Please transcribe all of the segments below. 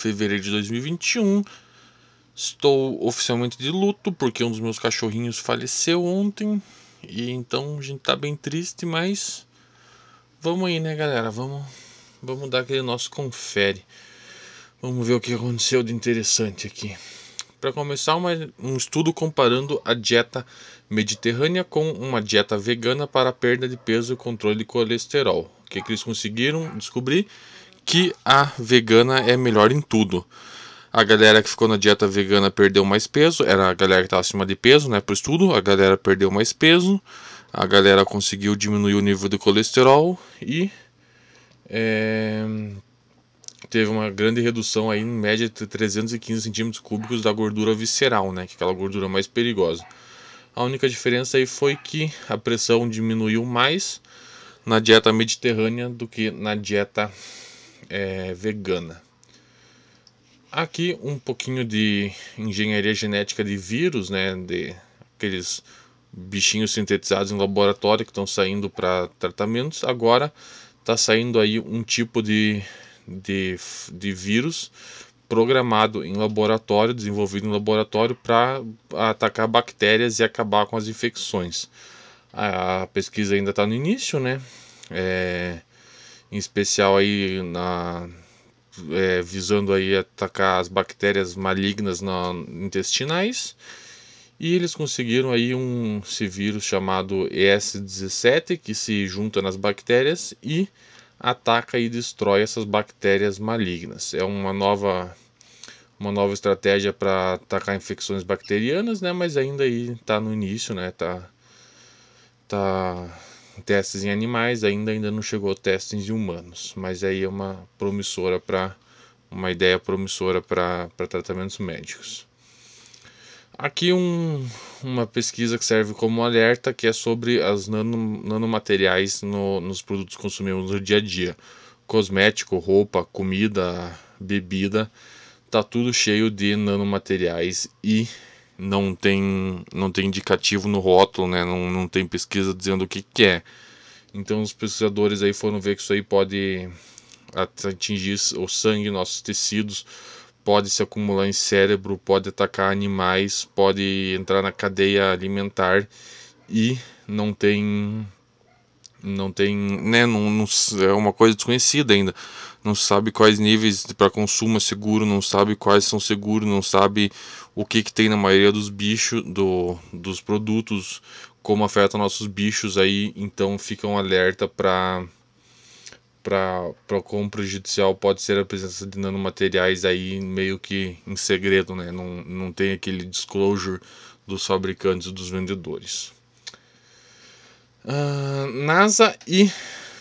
fevereiro de 2021. Estou oficialmente de luto porque um dos meus cachorrinhos faleceu ontem. E então a gente tá bem triste, mas vamos aí, né, galera? Vamos, vamos dar aquele nosso confere. Vamos ver o que aconteceu de interessante aqui. Para começar, uma, um estudo comparando a dieta mediterrânea com uma dieta vegana para perda de peso e controle de colesterol. O que, que eles conseguiram descobrir? Que a vegana é melhor em tudo. A galera que ficou na dieta vegana perdeu mais peso, era a galera que estava acima de peso, né, o estudo, a galera perdeu mais peso, a galera conseguiu diminuir o nível de colesterol e é, teve uma grande redução aí, em média de 315 centímetros cúbicos da gordura visceral, né, que é aquela gordura mais perigosa. A única diferença aí foi que a pressão diminuiu mais na dieta mediterrânea do que na dieta é, vegana. Aqui um pouquinho de engenharia genética de vírus, né, de aqueles bichinhos sintetizados em laboratório que estão saindo para tratamentos. Agora está saindo aí um tipo de, de, de vírus programado em laboratório, desenvolvido em laboratório para atacar bactérias e acabar com as infecções. A, pesquisa ainda está no início, né? É, em especial aí na é, visando aí atacar as bactérias malignas na, intestinais. E eles conseguiram aí um esse vírus chamado ES17 que se junta nas bactérias e ataca e destrói essas bactérias malignas. É uma nova uma nova estratégia para atacar infecções bacterianas, né? Mas ainda aí está no início, né? Tá tá testes em animais, ainda ainda não chegou testes em humanos, mas aí é uma promissora para uma ideia promissora para tratamentos médicos. Aqui um, uma pesquisa que serve como alerta que é sobre as nano, nanomateriais no, nos produtos consumidos no dia a dia. Cosmético, roupa, comida, bebida, tá tudo cheio de nanomateriais e não tem, não tem indicativo no rótulo, né? não, não tem pesquisa dizendo o que, que é. Então os pesquisadores aí foram ver que isso aí pode atingir o sangue, nossos tecidos, pode se acumular em cérebro, pode atacar animais, pode entrar na cadeia alimentar e não tem não tem, né, não, não, é uma coisa desconhecida ainda. Não sabe quais níveis para consumo é seguro, não sabe quais são seguros, não sabe o que, que tem na maioria dos bichos, do, dos produtos, como afeta nossos bichos aí, então fica um alerta para para quão prejudicial pode ser a presença de nanomateriais aí meio que em segredo, né? Não, não tem aquele disclosure dos fabricantes e dos vendedores. Uh, NASA e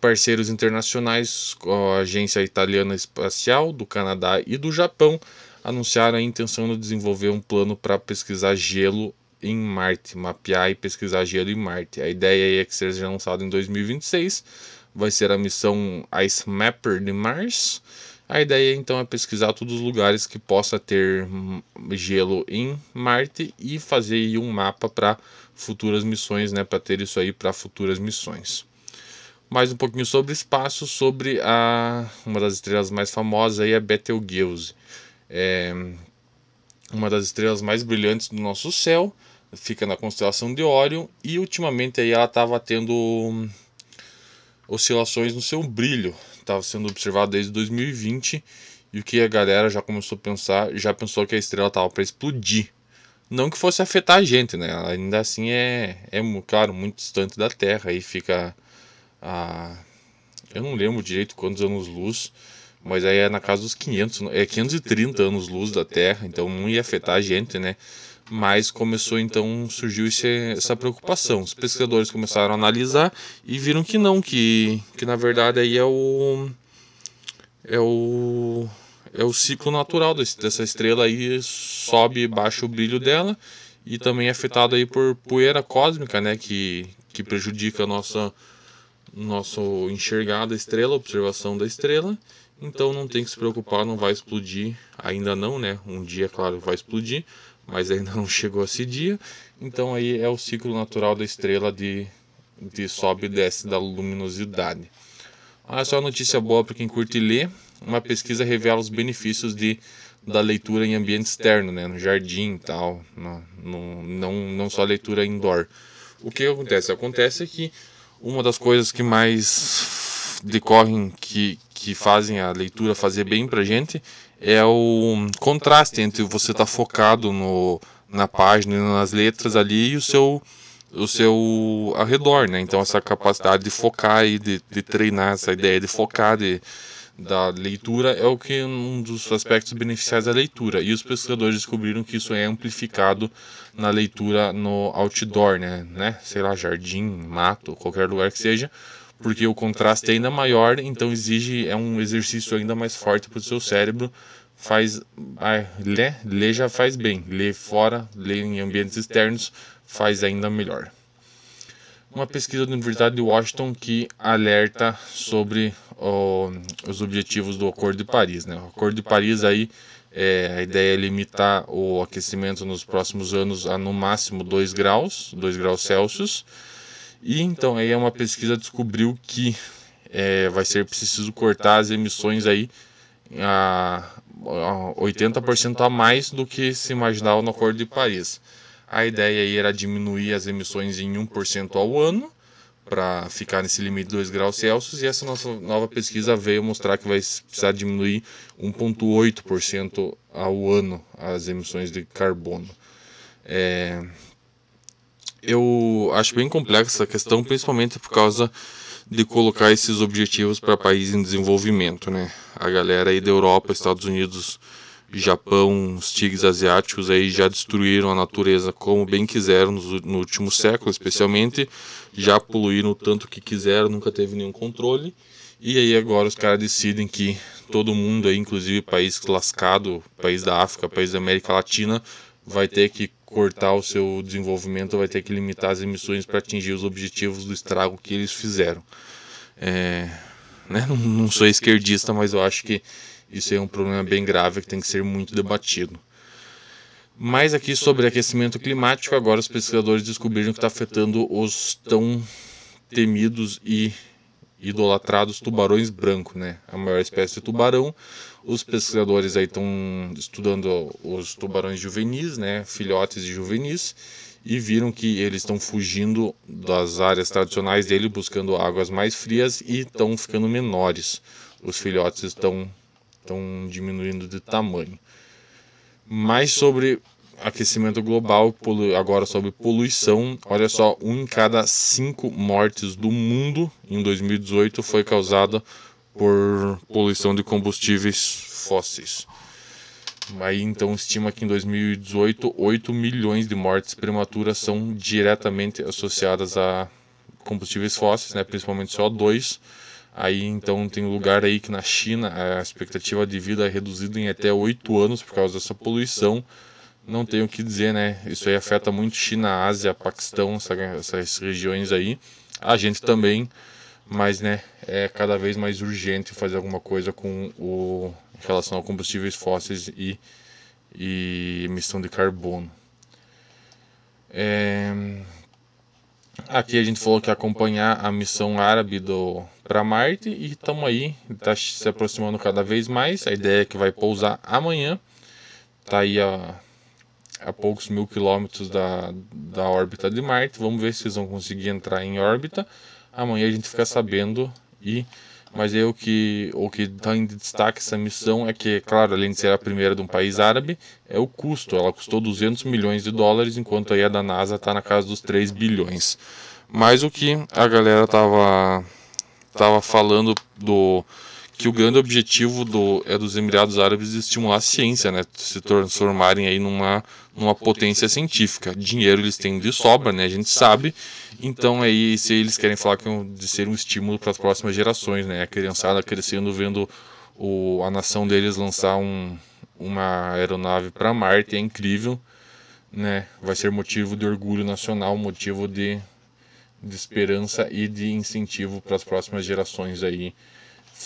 parceiros internacionais, a Agência Italiana Espacial do Canadá e do Japão, anunciaram a intenção de desenvolver um plano para pesquisar gelo em Marte, mapear e pesquisar gelo em Marte. A ideia é que seja lançado em 2026, vai ser a missão Ice Mapper de Mars. A ideia então é pesquisar todos os lugares que possa ter gelo em Marte e fazer um mapa para futuras missões, né, para ter isso aí para futuras missões. Mais um pouquinho sobre espaço, sobre a uma das estrelas mais famosas aí é Betelgeuse. É uma das estrelas mais brilhantes do nosso céu, fica na constelação de Órion e ultimamente aí ela estava tendo oscilações no seu brilho, estava sendo observado desde 2020 e o que a galera já começou a pensar, já pensou que a estrela estava para explodir. Não que fosse afetar a gente, né? Ainda assim é, é claro, muito distante da Terra. Aí fica a. Eu não lembro direito quantos anos-luz, mas aí é na casa dos 500, é 530 anos-luz da Terra, então não ia afetar a gente, né? Mas começou então, surgiu esse, essa preocupação. Os pesquisadores começaram a analisar e viram que não, que, que na verdade aí é o. É o é o ciclo natural desse, dessa estrela aí, sobe e baixa o brilho dela e também é afetado aí por poeira cósmica, né, que, que prejudica a nossa nosso enxergar da estrela, observação da estrela. Então não tem que se preocupar, não vai explodir, ainda não, né? Um dia, claro, vai explodir, mas ainda não chegou esse dia. Então aí é o ciclo natural da estrela de, de sobe e desce da luminosidade. Ah, só uma notícia boa para quem curte ler uma pesquisa revela os benefícios de da leitura em ambiente externo, né, no jardim e tal, no, no, não, não só leitura indoor. O que acontece? Acontece que uma das coisas que mais decorrem, que, que fazem a leitura fazer bem pra gente, é o contraste entre você estar tá focado no, na página, nas letras ali e o seu o seu arredor, né? Então essa capacidade de focar e de, de treinar essa ideia de focar de, da leitura é o que um dos aspectos beneficiais da leitura. E os pesquisadores descobriram que isso é amplificado na leitura no outdoor, né? né? Sei lá, jardim, mato, qualquer lugar que seja, porque o contraste é ainda maior, então exige é um exercício ainda mais forte para o seu cérebro. Faz ah, ler, ler já faz bem, ler fora, ler em ambientes externos faz ainda melhor uma pesquisa da Universidade de Washington que alerta sobre os objetivos do Acordo de Paris. Né? O Acordo de Paris aí é, a ideia é limitar o aquecimento nos próximos anos a no máximo 2 graus, 2 graus Celsius. E então aí uma pesquisa descobriu que é, vai ser preciso cortar as emissões aí a, a 80% a mais do que se imaginava no Acordo de Paris. A ideia aí era diminuir as emissões em 1% ao ano, para ficar nesse limite de 2 graus Celsius, e essa nossa nova pesquisa veio mostrar que vai precisar diminuir 1,8% ao ano as emissões de carbono. É... Eu acho bem complexa essa questão, principalmente por causa de colocar esses objetivos para países em desenvolvimento. Né? A galera aí da Europa, Estados Unidos Japão, os tigres asiáticos aí já destruíram a natureza como bem quiseram no, no último século, especialmente, já poluíram o tanto que quiseram, nunca teve nenhum controle. E aí agora os caras decidem que todo mundo aí, inclusive país lascado, país da África, país da América Latina, vai ter que cortar o seu desenvolvimento, vai ter que limitar as emissões para atingir os objetivos do estrago que eles fizeram. É, né, não, não sou esquerdista, mas eu acho que isso é um problema bem grave que tem que ser muito debatido. Mas aqui sobre aquecimento climático, agora os pesquisadores descobriram que está afetando os tão temidos e idolatrados tubarões brancos, né? A maior espécie de tubarão. Os pesquisadores aí estão estudando os tubarões juvenis, né? Filhotes e juvenis, e viram que eles estão fugindo das áreas tradicionais dele, buscando águas mais frias e estão ficando menores. Os filhotes estão estão diminuindo de tamanho. Mais sobre aquecimento global, agora sobre poluição, olha só, um em cada cinco mortes do mundo em 2018 foi causada por poluição de combustíveis fósseis. Aí então estima que em 2018 8 milhões de mortes prematuras são diretamente associadas a combustíveis fósseis, né, principalmente CO2 Aí então tem lugar aí que na China a expectativa de vida é reduzida em até 8 anos por causa dessa poluição. Não tenho o que dizer, né? Isso aí afeta muito China, Ásia, Paquistão, essas regiões aí. A gente também, mas né, é cada vez mais urgente fazer alguma coisa com o em relação a combustíveis fósseis e, e emissão de carbono. É, Aqui a gente falou que acompanhar a missão árabe do para Marte e estamos aí, está se aproximando cada vez mais. A ideia é que vai pousar amanhã. Está aí a, a poucos mil quilômetros da, da órbita de Marte. Vamos ver se eles vão conseguir entrar em órbita. Amanhã a gente fica sabendo e mas o que o que está em destaque essa missão é que, claro, além de ser a primeira de um país árabe, é o custo. Ela custou 200 milhões de dólares, enquanto aí a da NASA está na casa dos 3 bilhões. Mas o que a galera tava tava falando do que o grande objetivo do, é dos Emirados Árabes estimular a ciência, né, se transformarem aí numa, numa potência científica. Dinheiro eles têm de sobra, né, a gente sabe. Então aí se eles querem falar que é de ser um estímulo para as próximas gerações, né, a criançada crescendo vendo o, a nação deles lançar um, uma aeronave para Marte é incrível, né? Vai ser motivo de orgulho nacional, motivo de, de esperança e de incentivo para as próximas gerações aí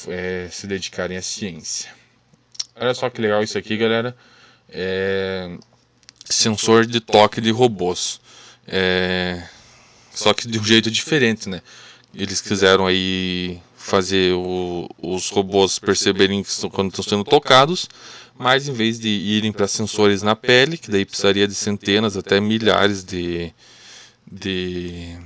é, se dedicarem à ciência. Olha só que legal isso aqui, galera. É, sensor de toque de robôs. É, só que de um jeito diferente, né? Eles quiseram aí fazer o, os robôs perceberem que estão, quando estão sendo tocados, mas em vez de irem para sensores na pele, que daí precisaria de centenas até milhares de, de,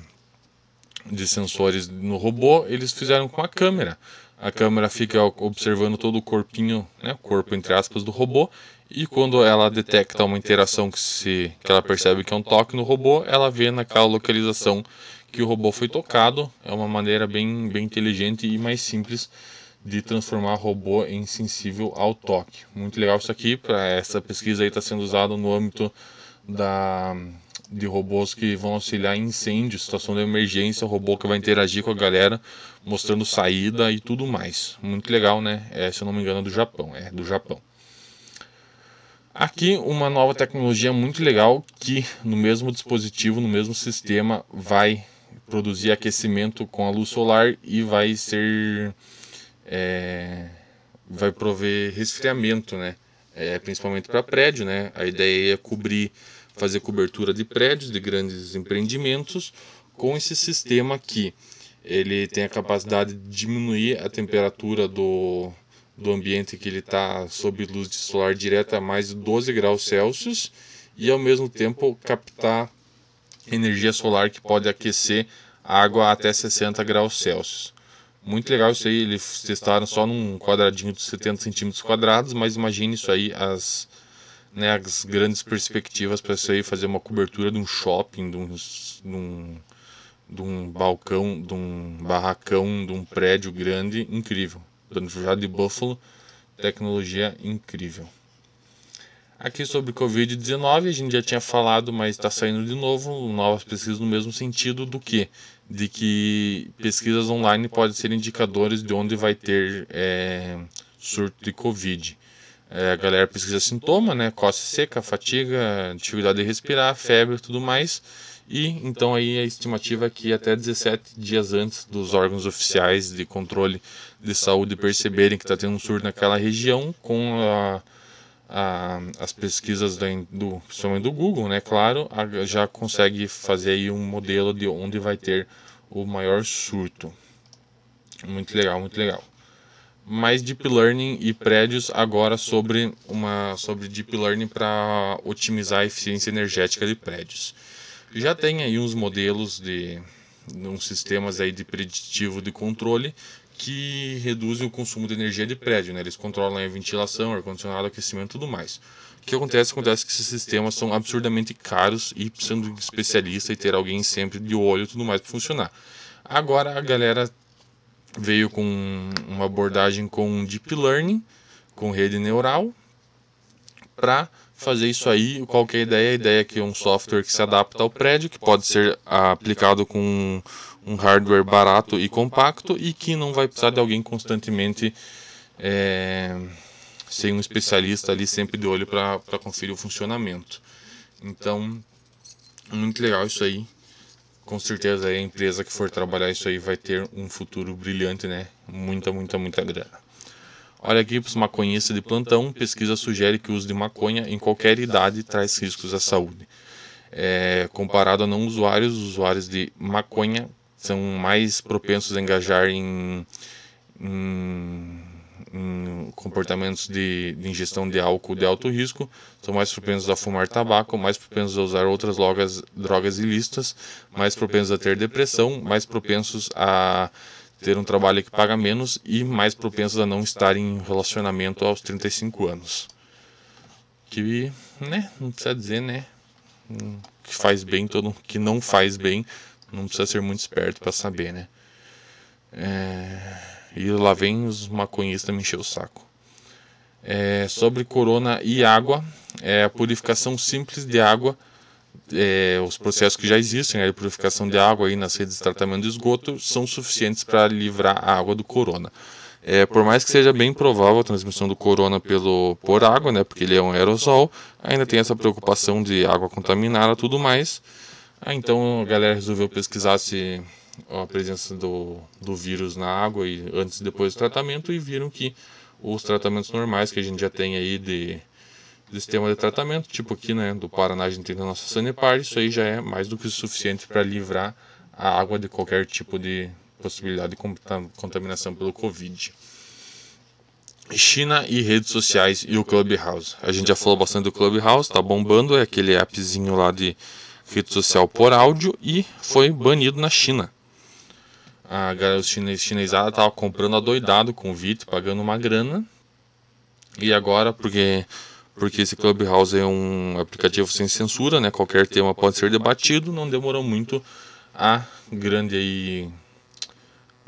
de sensores no robô, eles fizeram com a câmera. A câmera fica observando todo o corpinho, né, corpo entre aspas do robô, e quando ela detecta uma interação que, se, que ela percebe que é um toque no robô, ela vê naquela localização que o robô foi tocado. É uma maneira bem, bem inteligente e mais simples de transformar robô em sensível ao toque. Muito legal isso aqui. Para essa pesquisa aí está sendo usada no âmbito da de robôs que vão auxiliar em incêndio, situação de emergência, robô que vai interagir com a galera, mostrando saída e tudo mais. Muito legal, né? É, se eu não me engano, é do Japão. É do Japão. Aqui uma nova tecnologia muito legal que no mesmo dispositivo, no mesmo sistema, vai produzir aquecimento com a luz solar e vai ser é, vai prover resfriamento, né? É, principalmente para prédio, né? A ideia é cobrir, fazer cobertura de prédios, de grandes empreendimentos, com esse sistema aqui. Ele tem a capacidade de diminuir a temperatura do, do ambiente que ele está sob luz solar direta a mais de 12 graus Celsius e ao mesmo tempo captar energia solar que pode aquecer a água até 60 graus Celsius. Muito legal isso aí, eles testaram só num quadradinho de 70 centímetros quadrados, mas imagine isso aí, as, né, as grandes perspectivas para aí, fazer uma cobertura de um shopping, de um, de um, de um balcão, de um barracão, de um prédio grande, incrível. Já de Buffalo, tecnologia incrível. Aqui sobre Covid-19, a gente já tinha falado, mas está saindo de novo, novas pesquisas no mesmo sentido do que? De que pesquisas online podem ser indicadores de onde vai ter é, surto de Covid. É, a galera pesquisa sintoma, né? Coça seca, fatiga, dificuldade de respirar, febre tudo mais. E então aí a estimativa é que até 17 dias antes dos órgãos oficiais de controle de saúde perceberem que está tendo um surto naquela região, com a a, as pesquisas da, do, principalmente do Google, né, claro, a, já consegue fazer aí um modelo de onde vai ter o maior surto. Muito legal, muito legal. Mais deep learning e prédios agora sobre uma sobre deep learning para otimizar a eficiência energética de prédios. Já tem aí uns modelos de uns sistemas aí de preditivo de controle que reduzem o consumo de energia de prédio, né? Eles controlam a ventilação, ar-condicionado, aquecimento e tudo mais. O que acontece? Acontece que esses sistemas são absurdamente caros e precisando de especialista e ter alguém sempre de olho e tudo mais para funcionar. Agora a galera veio com uma abordagem com Deep Learning, com rede neural, para fazer isso aí. Qual que é a ideia? A ideia é que é um software que se adapta ao prédio, que pode ser aplicado com um hardware barato e compacto e que não vai precisar de alguém constantemente é, sem um especialista ali sempre de olho para conferir o funcionamento. Então, muito legal isso aí. Com certeza a empresa que for trabalhar isso aí vai ter um futuro brilhante, né? Muita, muita, muita grana. Olha aqui para os maconhistas de plantão, pesquisa sugere que o uso de maconha em qualquer idade traz riscos à saúde. É, comparado a não usuários, usuários de maconha são mais propensos a engajar em, em, em comportamentos de, de, ingestão de álcool de alto risco, são mais propensos a fumar tabaco, mais propensos a usar outras drogas, drogas ilícitas, mais propensos a ter depressão, mais propensos a ter um trabalho que paga menos e mais propensos a não estar em relacionamento aos 35 anos. Que, né, não precisa dizer, né, que faz bem todo que não faz bem não precisa ser muito esperto para saber, né? É... E lá vem os maconhistas me encher o saco. É... Sobre corona e água, é a purificação simples de água, é, os processos que já existem, a purificação de água aí nas redes de tratamento de esgoto, são suficientes para livrar a água do corona. É, por mais que seja bem provável a transmissão do corona pelo, por água, né, porque ele é um aerosol, ainda tem essa preocupação de água contaminada tudo mais. Ah, então a galera resolveu pesquisar se a presença do, do vírus na água e antes e depois do tratamento e viram que os tratamentos normais que a gente já tem aí de, de sistema de tratamento, tipo aqui né, do Paraná a gente tem a nossa Sanepar, isso aí já é mais do que suficiente para livrar a água de qualquer tipo de possibilidade de contaminação pelo Covid. China e redes sociais e o Clubhouse. A gente já falou bastante do Clubhouse, tá bombando, é aquele appzinho lá de rede social por áudio e foi banido na China. A galera chinês, chinesada tava comprando adoidado com o VIT, pagando uma grana. E agora, porque porque esse Clubhouse é um aplicativo sem censura, né? Qualquer tema pode ser debatido, não demorou muito a grande aí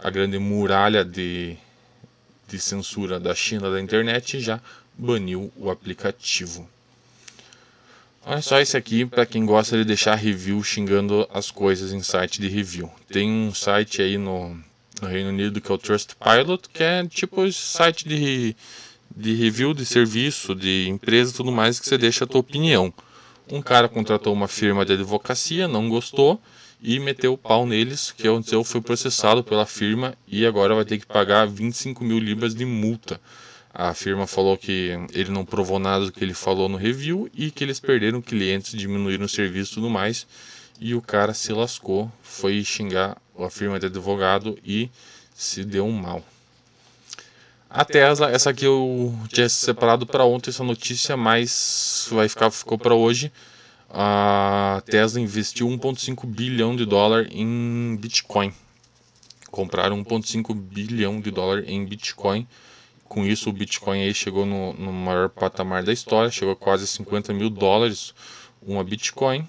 a grande muralha de, de censura da China da internet já baniu o aplicativo. Olha só esse aqui para quem gosta de deixar review xingando as coisas em site de review. Tem um site aí no, no Reino Unido que é o Trustpilot, que é tipo site de de review de serviço, de empresa e tudo mais, que você deixa a tua opinião. Um cara contratou uma firma de advocacia, não gostou e meteu o pau neles, que aconteceu, foi processado pela firma e agora vai ter que pagar 25 mil libras de multa. A firma falou que ele não provou nada do que ele falou no review e que eles perderam clientes, diminuíram o serviço e tudo mais. E o cara se lascou, foi xingar a firma de advogado e se deu um mal. A Tesla, essa aqui eu tinha separado para ontem essa notícia, mas vai ficar ficou para hoje. A Tesla investiu 1.5 bilhão de dólar em Bitcoin. Compraram 1.5 bilhão de dólar em Bitcoin. Com isso, o Bitcoin aí chegou no, no maior patamar da história, chegou a quase 50 mil dólares uma Bitcoin.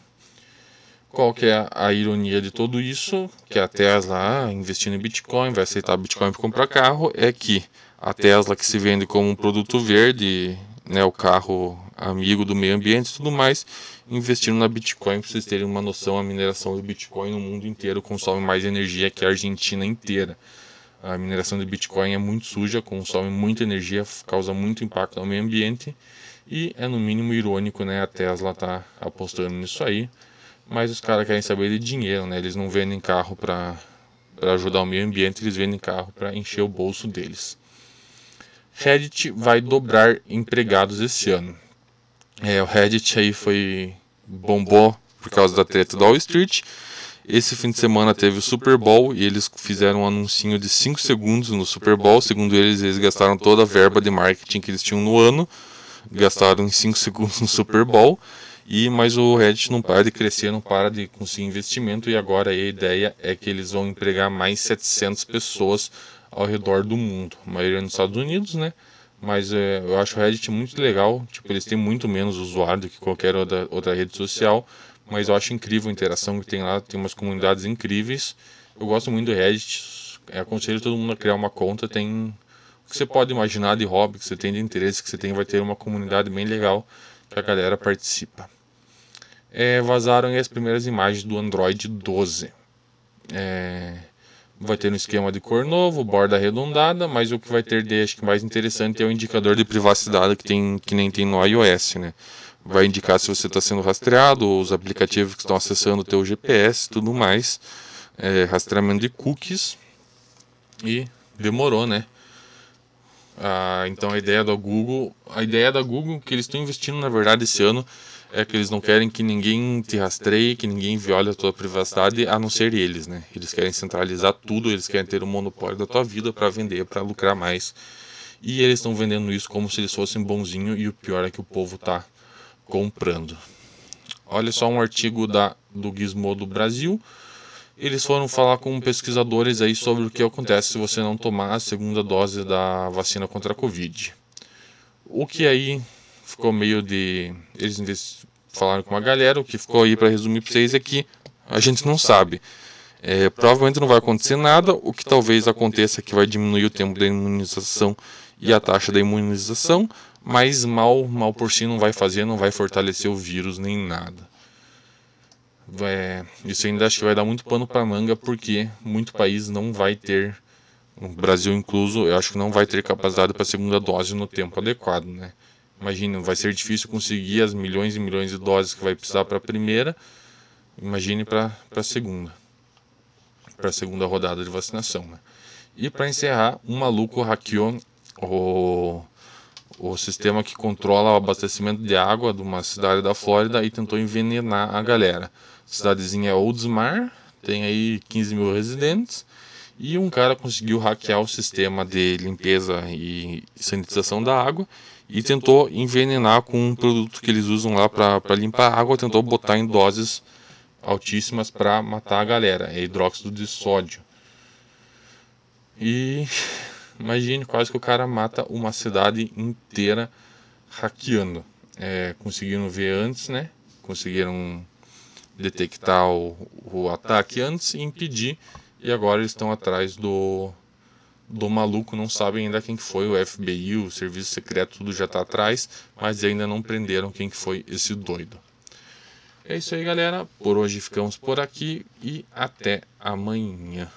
Qual que é a ironia de tudo isso? Que a Tesla, ah, investindo em Bitcoin, vai aceitar Bitcoin para comprar carro, é que a Tesla que se vende como um produto verde, né, o carro amigo do meio ambiente e tudo mais, investindo na Bitcoin para vocês terem uma noção, a mineração do Bitcoin no mundo inteiro consome mais energia que a Argentina inteira. A mineração de Bitcoin é muito suja, consome muita energia, causa muito impacto no meio ambiente e é no mínimo irônico, né, a Tesla tá apostando nisso aí, mas os caras querem saber de dinheiro, né? Eles não vendem carro para ajudar o meio ambiente, eles vendem carro para encher o bolso deles. Reddit vai dobrar empregados esse ano. É, o Reddit aí foi bombou por causa da treta do Wall Street. Esse fim de semana teve o Super Bowl e eles fizeram um anúncio de 5 segundos no Super Bowl. Segundo eles, eles gastaram toda a verba de marketing que eles tinham no ano, gastaram em 5 segundos no Super Bowl. E mas o Reddit não para de crescer, não para de conseguir investimento e agora a ideia é que eles vão empregar mais 700 pessoas ao redor do mundo, a maioria nos Estados Unidos, né? Mas é, eu acho o Reddit muito legal, tipo, eles têm muito menos usuário do que qualquer outra, outra rede social, mas eu acho incrível a interação que tem lá, tem umas comunidades incríveis. Eu gosto muito do Reddit, é, aconselho todo mundo a criar uma conta, tem o que você pode imaginar de hobby, que você tem de interesse, que você tem, vai ter uma comunidade bem legal que a galera participa. É, vazaram as primeiras imagens do Android 12. É, vai ter um esquema de cor novo, borda arredondada, mas o que vai ter de acho que mais interessante é o indicador de privacidade que tem que nem tem no iOS, né? Vai indicar se você está sendo rastreado, os aplicativos que estão acessando o teu GPS, tudo mais, é, rastreamento de cookies e demorou, né? Ah, então a ideia da Google, a ideia da Google que eles estão investindo na verdade esse ano é que eles não querem que ninguém te rastreie, que ninguém viole a tua privacidade, a não ser eles, né? Eles querem centralizar tudo, eles querem ter o um monopólio da tua vida para vender, para lucrar mais. E eles estão vendendo isso como se eles fossem bonzinho e o pior é que o povo tá comprando. Olha só um artigo da do Gizmodo Brasil. Eles foram falar com pesquisadores aí sobre o que acontece se você não tomar a segunda dose da vacina contra a Covid. O que aí ficou meio de. Eles falaram com uma galera, o que ficou aí para resumir para vocês é que a gente não sabe. É, provavelmente não vai acontecer nada, o que talvez aconteça é que vai diminuir o tempo da imunização e a taxa da imunização, mas mal, mal por si não vai fazer, não vai fortalecer o vírus nem nada. É, isso ainda acho que vai dar muito pano para manga, porque muito país não vai ter, o Brasil incluso, eu acho que não vai ter capacidade para a segunda dose no tempo adequado, né? Imagina, vai ser difícil conseguir as milhões e milhões de doses que vai precisar para a primeira. Imagine para a segunda. Para a segunda rodada de vacinação. Né? E para encerrar, um maluco hackeou o, o sistema que controla o abastecimento de água de uma cidade da Flórida e tentou envenenar a galera. A cidadezinha é Oldsmar, tem aí 15 mil residentes E um cara conseguiu hackear o sistema de limpeza e sanitização da água e tentou envenenar com um produto que eles usam lá para limpar a água, tentou botar em doses altíssimas para matar a galera, é hidróxido de sódio. E imagine quase que o cara mata uma cidade inteira hackeando. É, conseguiram ver antes, né? Conseguiram detectar o, o ataque antes e impedir. E agora eles estão atrás do, do maluco, não sabem ainda quem foi, o FBI, o Serviço Secreto, tudo já está atrás, mas ainda não prenderam quem foi esse doido. É isso aí, galera. Por hoje ficamos por aqui e até amanhã.